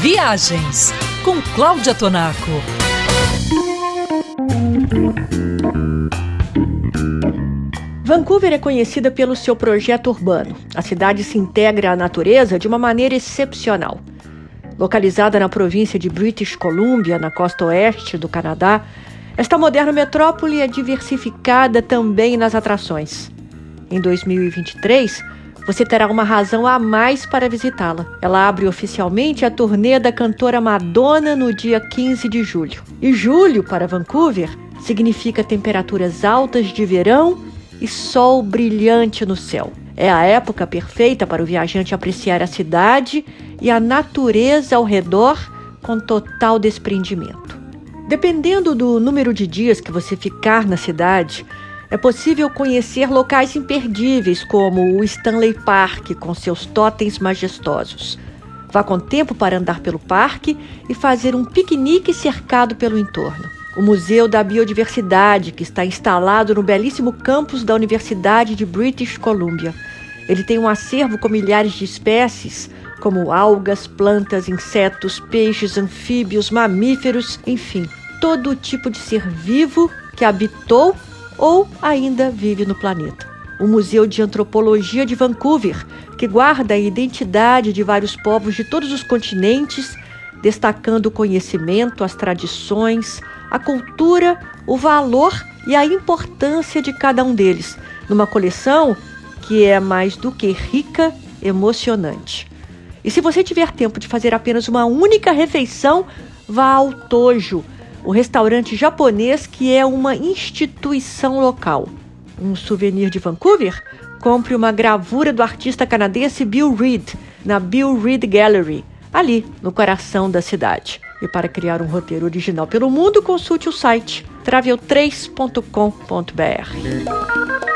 Viagens com Cláudia Tonaco. Vancouver é conhecida pelo seu projeto urbano. A cidade se integra à natureza de uma maneira excepcional. Localizada na província de British Columbia, na costa oeste do Canadá, esta moderna metrópole é diversificada também nas atrações. Em 2023, você terá uma razão a mais para visitá-la. Ela abre oficialmente a turnê da cantora Madonna no dia 15 de julho. E julho, para Vancouver, significa temperaturas altas de verão e sol brilhante no céu. É a época perfeita para o viajante apreciar a cidade e a natureza ao redor com total desprendimento. Dependendo do número de dias que você ficar na cidade, é possível conhecer locais imperdíveis como o Stanley Park com seus totens majestosos. Vá com tempo para andar pelo parque e fazer um piquenique cercado pelo entorno o Museu da Biodiversidade, que está instalado no belíssimo campus da Universidade de British Columbia. Ele tem um acervo com milhares de espécies, como algas, plantas, insetos, peixes, anfíbios, mamíferos, enfim, todo tipo de ser vivo que habitou ou ainda vive no planeta. O Museu de Antropologia de Vancouver, que guarda a identidade de vários povos de todos os continentes, destacando o conhecimento, as tradições, a cultura, o valor e a importância de cada um deles, numa coleção que é mais do que rica, emocionante. E se você tiver tempo de fazer apenas uma única refeição, vá ao Tojo, o restaurante japonês que é uma instituição local. Um souvenir de Vancouver? Compre uma gravura do artista canadense Bill Reed na Bill Reed Gallery, ali no coração da cidade. E para criar um roteiro original pelo mundo, consulte o site travel3.com.br.